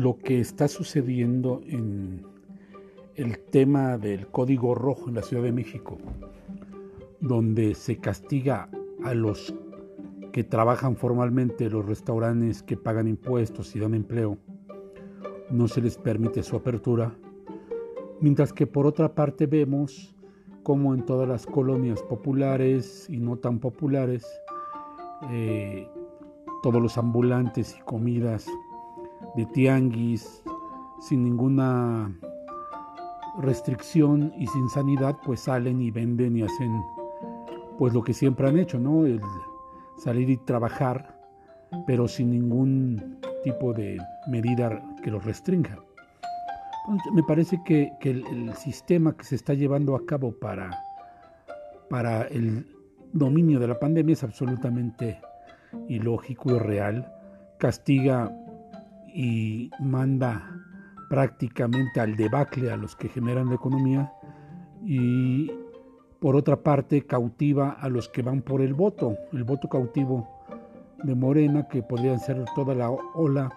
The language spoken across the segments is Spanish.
lo que está sucediendo en el tema del código rojo en la Ciudad de México, donde se castiga a los que trabajan formalmente, los restaurantes que pagan impuestos y dan empleo, no se les permite su apertura, mientras que por otra parte vemos como en todas las colonias populares y no tan populares, eh, todos los ambulantes y comidas de tianguis sin ninguna restricción y sin sanidad, pues salen y venden y hacen pues lo que siempre han hecho, ¿no? El salir y trabajar, pero sin ningún tipo de medida que los restrinja. me parece que, el, sistema que se está llevando a cabo para, para el dominio de la pandemia es absolutamente ilógico y real. Castiga y manda prácticamente al debacle a los que generan la economía y por otra parte cautiva a los que van por el voto, el voto cautivo de Morena, que podrían ser toda la ola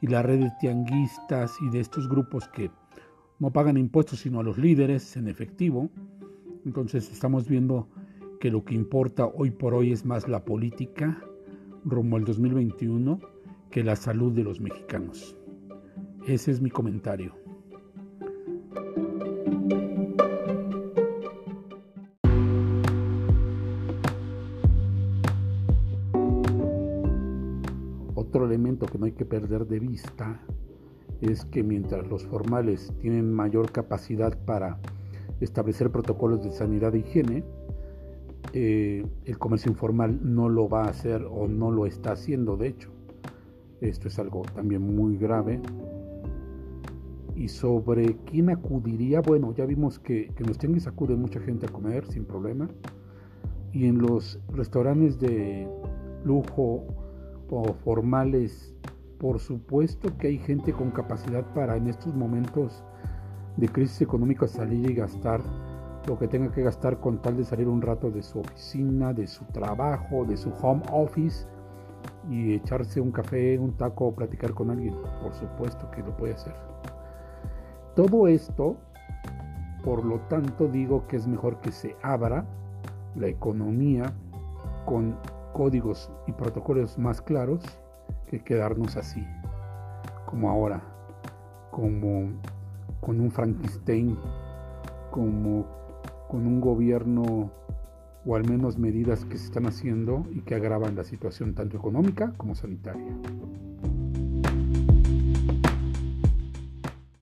y la red de tianguistas y de estos grupos que no pagan impuestos sino a los líderes en efectivo. Entonces estamos viendo que lo que importa hoy por hoy es más la política rumbo al 2021 que la salud de los mexicanos. Ese es mi comentario. Otro elemento que no hay que perder de vista es que mientras los formales tienen mayor capacidad para establecer protocolos de sanidad e higiene, eh, el comercio informal no lo va a hacer o no lo está haciendo, de hecho. Esto es algo también muy grave y sobre quién acudiría, bueno, ya vimos que, que en los tianguis acude mucha gente a comer sin problema. Y en los restaurantes de lujo o formales, por supuesto que hay gente con capacidad para en estos momentos de crisis económica salir y gastar lo que tenga que gastar con tal de salir un rato de su oficina, de su trabajo, de su home office y echarse un café, un taco o platicar con alguien. Por supuesto que lo puede hacer. Todo esto, por lo tanto, digo que es mejor que se abra la economía con códigos y protocolos más claros que quedarnos así, como ahora, como con un Frankenstein, como con un gobierno o al menos medidas que se están haciendo y que agravan la situación tanto económica como sanitaria.